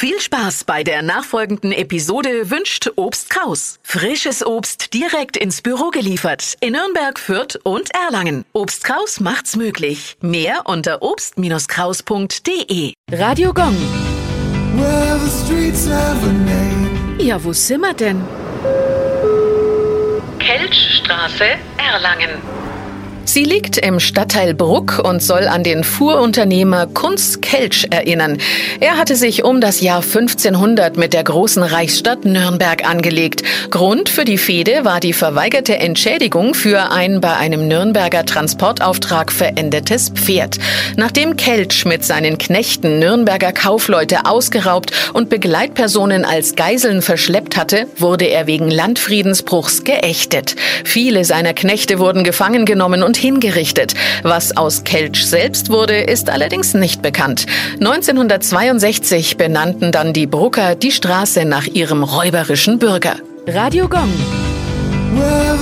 Viel Spaß bei der nachfolgenden Episode wünscht Obst Kraus. Frisches Obst direkt ins Büro geliefert in Nürnberg, Fürth und Erlangen. Obst Kraus macht's möglich. Mehr unter obst-kraus.de. Radio Gong. Ja, wo sind wir denn? Kelchstraße, Erlangen. Sie liegt im Stadtteil Bruck und soll an den Fuhrunternehmer Kunz Kelch erinnern. Er hatte sich um das Jahr 1500 mit der großen Reichsstadt Nürnberg angelegt. Grund für die Fehde war die verweigerte Entschädigung für ein bei einem Nürnberger Transportauftrag verendetes Pferd. Nachdem Kelch mit seinen Knechten Nürnberger Kaufleute ausgeraubt und Begleitpersonen als Geiseln verschleppt hatte, wurde er wegen Landfriedensbruchs geächtet. Viele seiner Knechte wurden gefangen genommen und hingerichtet. Was aus Kelch selbst wurde, ist allerdings nicht bekannt. 1962 benannten dann die Brucker die Straße nach ihrem räuberischen Bürger. Radio Gong. Well,